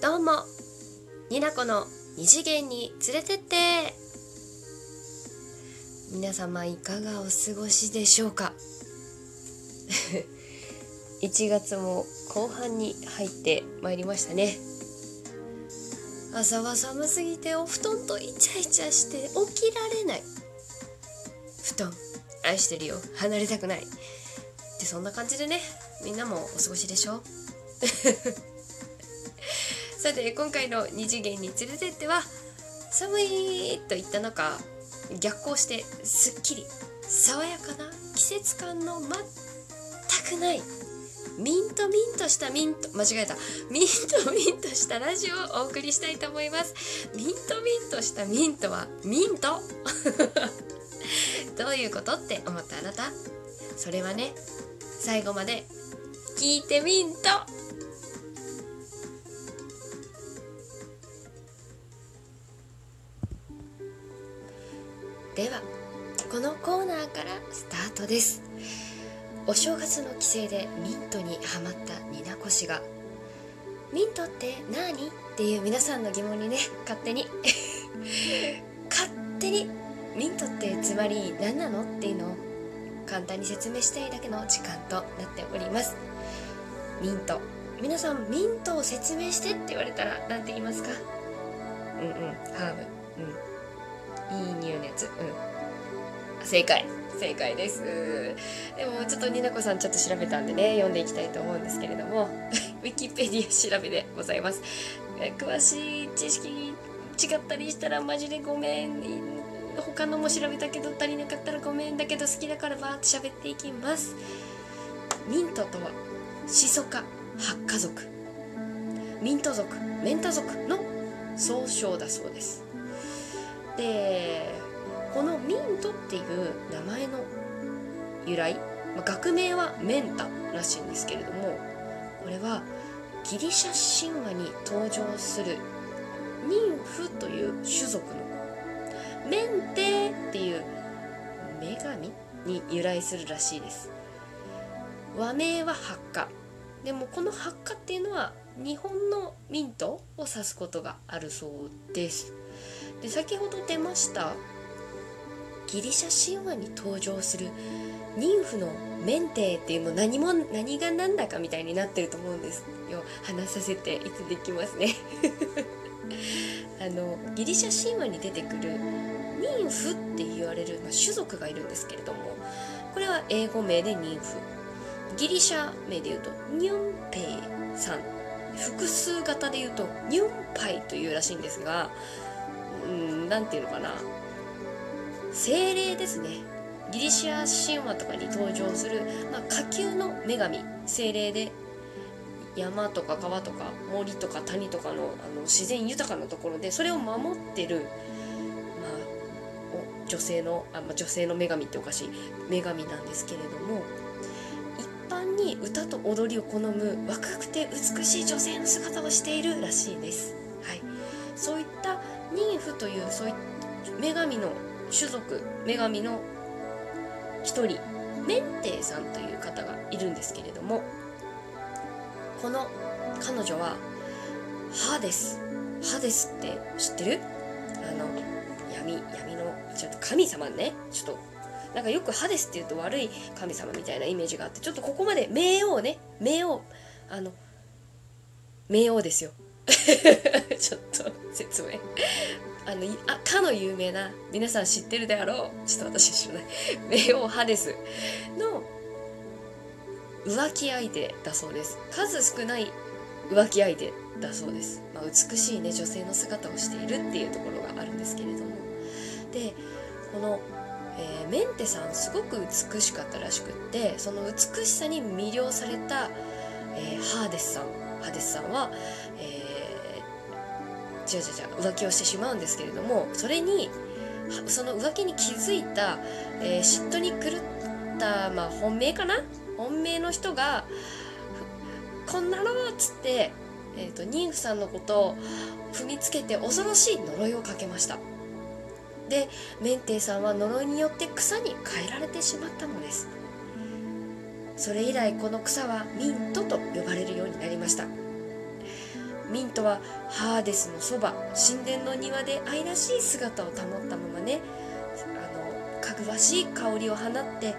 どうも。になこの二次元に連れてって。皆様いかがお過ごしでしょうか？1月も後半に入ってまいりましたね。朝は寒すぎてお布団とイチャイチャして起きられない。布団愛してるよ。離れたくない。ってそんな感じでねみんなもお過ごしでしょ？さて今回の二次元に連れてっては寒いと言った中逆行してすっきり爽やかな季節感の全くないミントミントしたミント間違えた。ミントミントしたラジオをお送りしたいと思います。ミントミントしたミントはミント？どういうことって思ったあなた？それはね最後まで聞いてミント。ではこのコーナーからスタートです。お正月の帰省でミントにハマったニナコ氏が「ミントって何?」っていう皆さんの疑問にね勝手に。勝手にミントってつまり何なの？っていうのを簡単に説明したいだけの時間となっております。ミント。皆さんミントを説明してって言われたら何て言いますか？うんうんハーブ。うん。いい匂いのやつ。うん。正解。正解です。でもちょっとになこさんちょっと調べたんでね読んでいきたいと思うんですけれども ウィキペディア調べでございます。詳しい知識違ったりしたらマジでごめん。他のも調べたけど足りなかったらごめんだけど好きだからバーって喋っていきます。ミントとはシソ科ハッカ族。ミント族メンタ族の総称だそうです。でこのミントっていう名前の由来、まあ、学名はメンタらしいんですけれどもこれはギリシャ神話に登場するニンフという種族の子。メンテっていう女神に由来するらしいです。和名は発火でもこの発火っていうのは日本のミントを指すことがあるそうです。で先ほど出ましたギリシャ神話に登場する妊婦のメンテっていうの何も何が何だかみたいになってると思うんですよ。話させていただきますね。あのギリシャ神話に出てくる妊婦って言われる、まあ、種族がいるんですけれどもこれは英語名で妊婦。ギリシャ名で言うとニュンペイさん。複数型で言うとニュンパイというらしいんですがうん何て言うのかな。精霊ですね。ギリシア神話とかに登場する、まあ、下級の女神。精霊で山とか川とか森とか谷とかのあの自然豊かなところでそれを守ってる、まあ、女性のあ、まあ、女性の女神っておかしい女神なんですけれども一般に歌と踊りを好む若くて美しい女性の姿をしているらしいです。そういった妊婦というそうい女神の種族女神の一人メンテイさんという方がいるんですけれどもこの彼女はハーデス。ハーデスって知ってる？あの闇闇のちょっと神様ね。ちょっとなんかよくハデスって言うと悪い神様みたいなイメージがあってちょっとここまで冥王ね。冥王。あの冥王ですよ。ちょっと説明あのあかの有名な皆さん知ってるであろう。ちょっと私知らない。冥王ハデスの浮気相手だそうです。数少ない浮気相手だそうです、まあ、美しいね女性の姿をしているっていうところがあるんですけれども。でこの、えー、メンテさんすごく美しかったらしくってその美しさに魅了された、えー、ハーデスさん。ハデスさんは、えー、違う違う違う浮気をしてしまうんですけれどもそれにその浮気に気づいた、えー、嫉妬に狂った、まあ、本命かな？本命の人が「こんなの!」っつって、えーと、妊婦さんのことを踏みつけて恐ろしい呪いをかけましたでメンテイさんは呪いによって草に変えられてしまったのですそれ以来この草はミントと呼ばれるようになりました。ミントはハーデスのそば神殿の庭で愛らしい姿を保ったままねあのかぐわしい香りを放って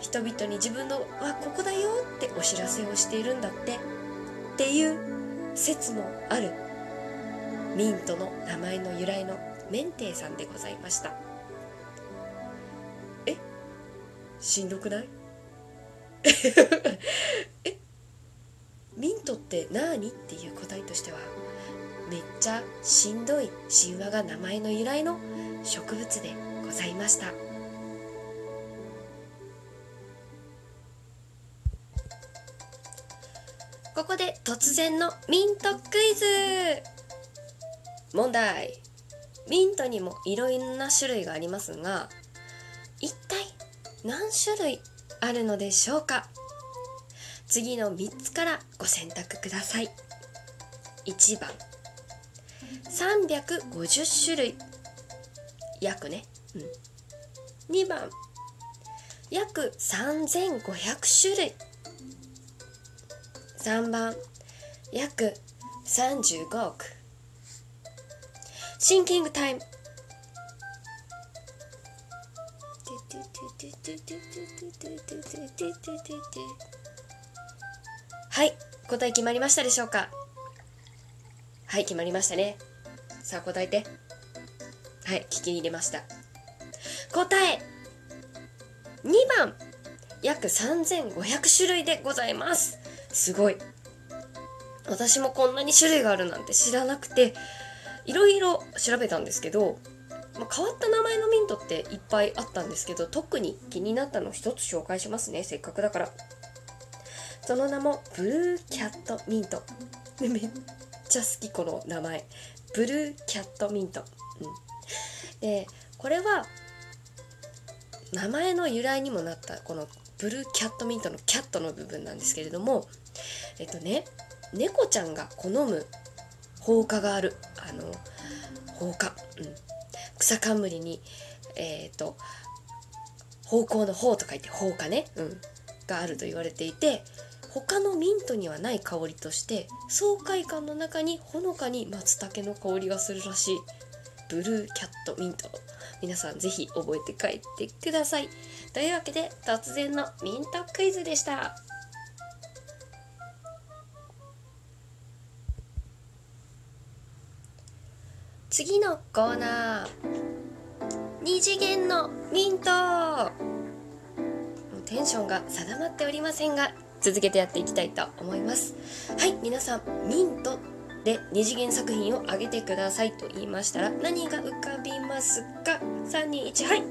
人々に自分の「わここだよ」ってお知らせをしているんだってっていう説もあるミントの名前の由来のメンテイさんでございました。え？しんどくない？えミントって何っていう答えとしてはめっちゃしんどい神話が名前の由来の植物でございました。ここで突然のミントクイズ。問題。ミントにもいろんな種類がありますが一体何種類あるのでしょうか？次の3つからご選択ください。1番。350種類。約ね、うん、2番。約3500種類。3番。約35億。シンキングタイム。はい答え決まりましたでしょうか？はい決まりましたね。さあ答えて。はい聞き入れました。答え2番。約3500種類でございます。すごい。私もこんなに種類があるなんて知らなくていろいろ調べたんですけど、まあ、変わった名前のミントっていっぱいあったんですけど特に気になったの一つ紹介しますね。せっかくだから。その名もブルーキャットミント。めっちゃ好きこの名前。ブルーキャットミント、うん、でこれは名前の由来にもなったこのブルーキャットミントのキャットの部分なんですけれどもえっとね猫ちゃんが好む放火があるあの放火、うん、草冠にえ、ー、と方向の方と書いて放火ね、うん、があると言われていて他のミントにはない香りとして爽快感の中にほのかに松茸の香りがするらしいブルーキャットミント。皆さんぜひ覚えて帰ってください。というわけで突然のミントクイズでした。次のコーナー二次元のミント。テンションが定まっておりませんが続けてやっていきたいと思います。はい皆さんミントで二次元作品を上げてくださいと言いましたら何が浮かびますか？321はい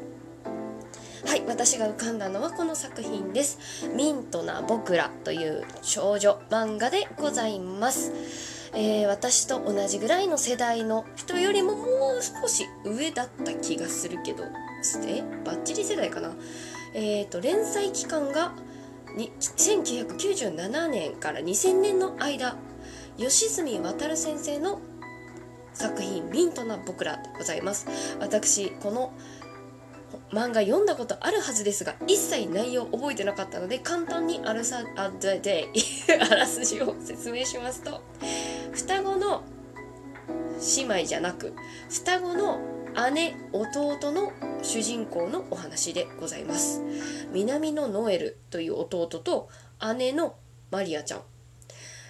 はい私が浮かんだのはこの作品ですミントな僕らという少女漫画でございます。えー、私と同じぐらいの世代の人よりももう少し上だった気がするけどえバッチリ世代かな。えっ、ー、と連載期間が1997年から2000年の間吉住渉先生の作品「ミントな僕ら」でございます。私この漫画読んだことあるはずですが一切内容覚えてなかったので簡単にあらさあであらすじを説明しますと双子の姉妹じゃなく双子の姉弟の主人公のお話でございます。南のノエルという弟と姉のマリアちゃん。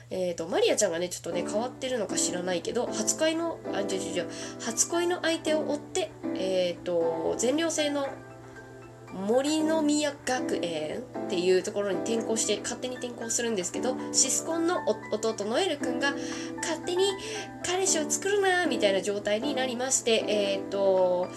えーと、マリアちゃんがねちょっとね変わってるのか知らないけど初恋のあじゃじゃじゃ初恋の相手を追ってえっ、ー、と全寮制の森の宮学園っていうところに転校して勝手に転校するんですけどシスコンの弟ノエル君が勝手に彼氏を作るなみたいな状態になりましてえっ、ー、と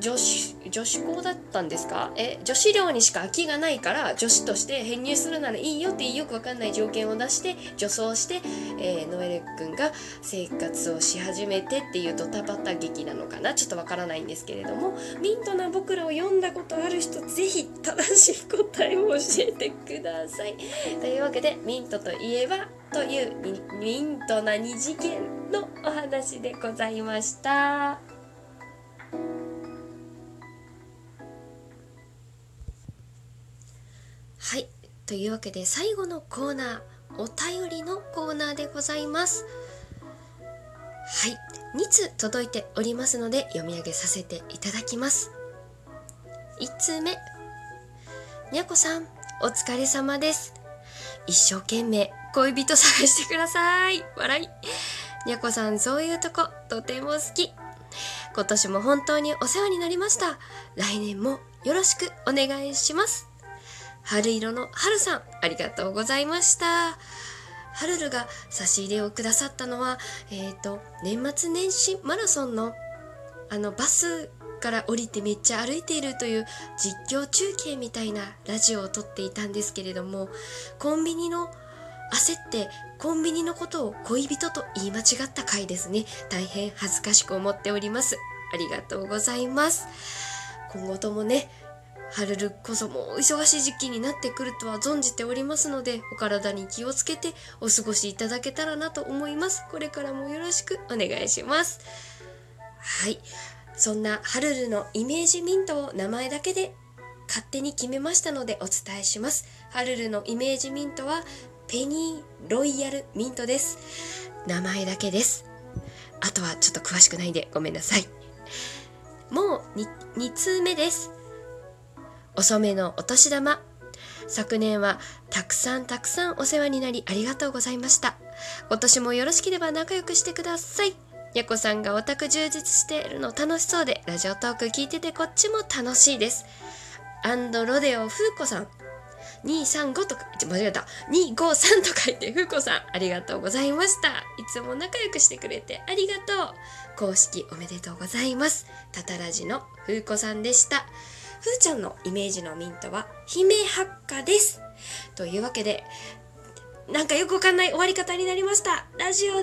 女子女子校だったんですか？え女子寮にしか空きがないから女子として編入するならいいよっていうよくわかんない条件を出して女装して、えー、ノエル君が生活をし始めてっていうドタバタ劇なのかな？ちょっとわからないんですけれどもミントな僕らを読んだことある人とぜひ正しい答えを教えてください。というわけでミントといえばというミントな二次元のお話でございました。はい。というわけで最後のコーナー、お便りのコーナーでございます。はい2通届いておりますので読み上げさせていただきます1通目。にゃこさんお疲れ様です。一生懸命恋人探してください。笑い。にゃこさんそういうとことても好き。今年も本当にお世話になりました。来年もよろしくお願いします。春色の春さんありがとうございました。ハルルが差し入れをくださったのは、えっ、ー、と、年末年始マラソンの、あの、バスから降りてめっちゃ歩いているという実況中継みたいなラジオを撮っていたんですけれども、コンビニの焦ってコンビニのことを恋人と言い間違った回ですね。大変恥ずかしく思っております。ありがとうございます。今後ともね、ハルルこそもう忙しい時期になってくるとは存じておりますので、お体に気をつけてお過ごしいただけたらなと思います。これからもよろしくお願いします。はい。そんなハルルのイメージミントを名前だけで勝手に決めましたのでお伝えします。ハルルのイメージミントはペニーロイヤルミントです。名前だけです。あとはちょっと詳しくないんでごめんなさい。もう 2, 2通目です。遅めのお年玉。昨年はたくさんたくさんお世話になりありがとうございました。今年もよろしければ仲良くしてください。やこさんがオタク充実しているの楽しそうで、ラジオトーク聞いててこっちも楽しいです。アンドロデオ風子さん。235とか、間違えた。253と書いて、風子さん、ありがとうございました。いつも仲良くしてくれてありがとう。公式おめでとうございます。タタラジの風子さんでした。ふーちゃんのイメージのミントは姫発火です。というわけで、なんかよくわかんない終わり方になりました。ラジオ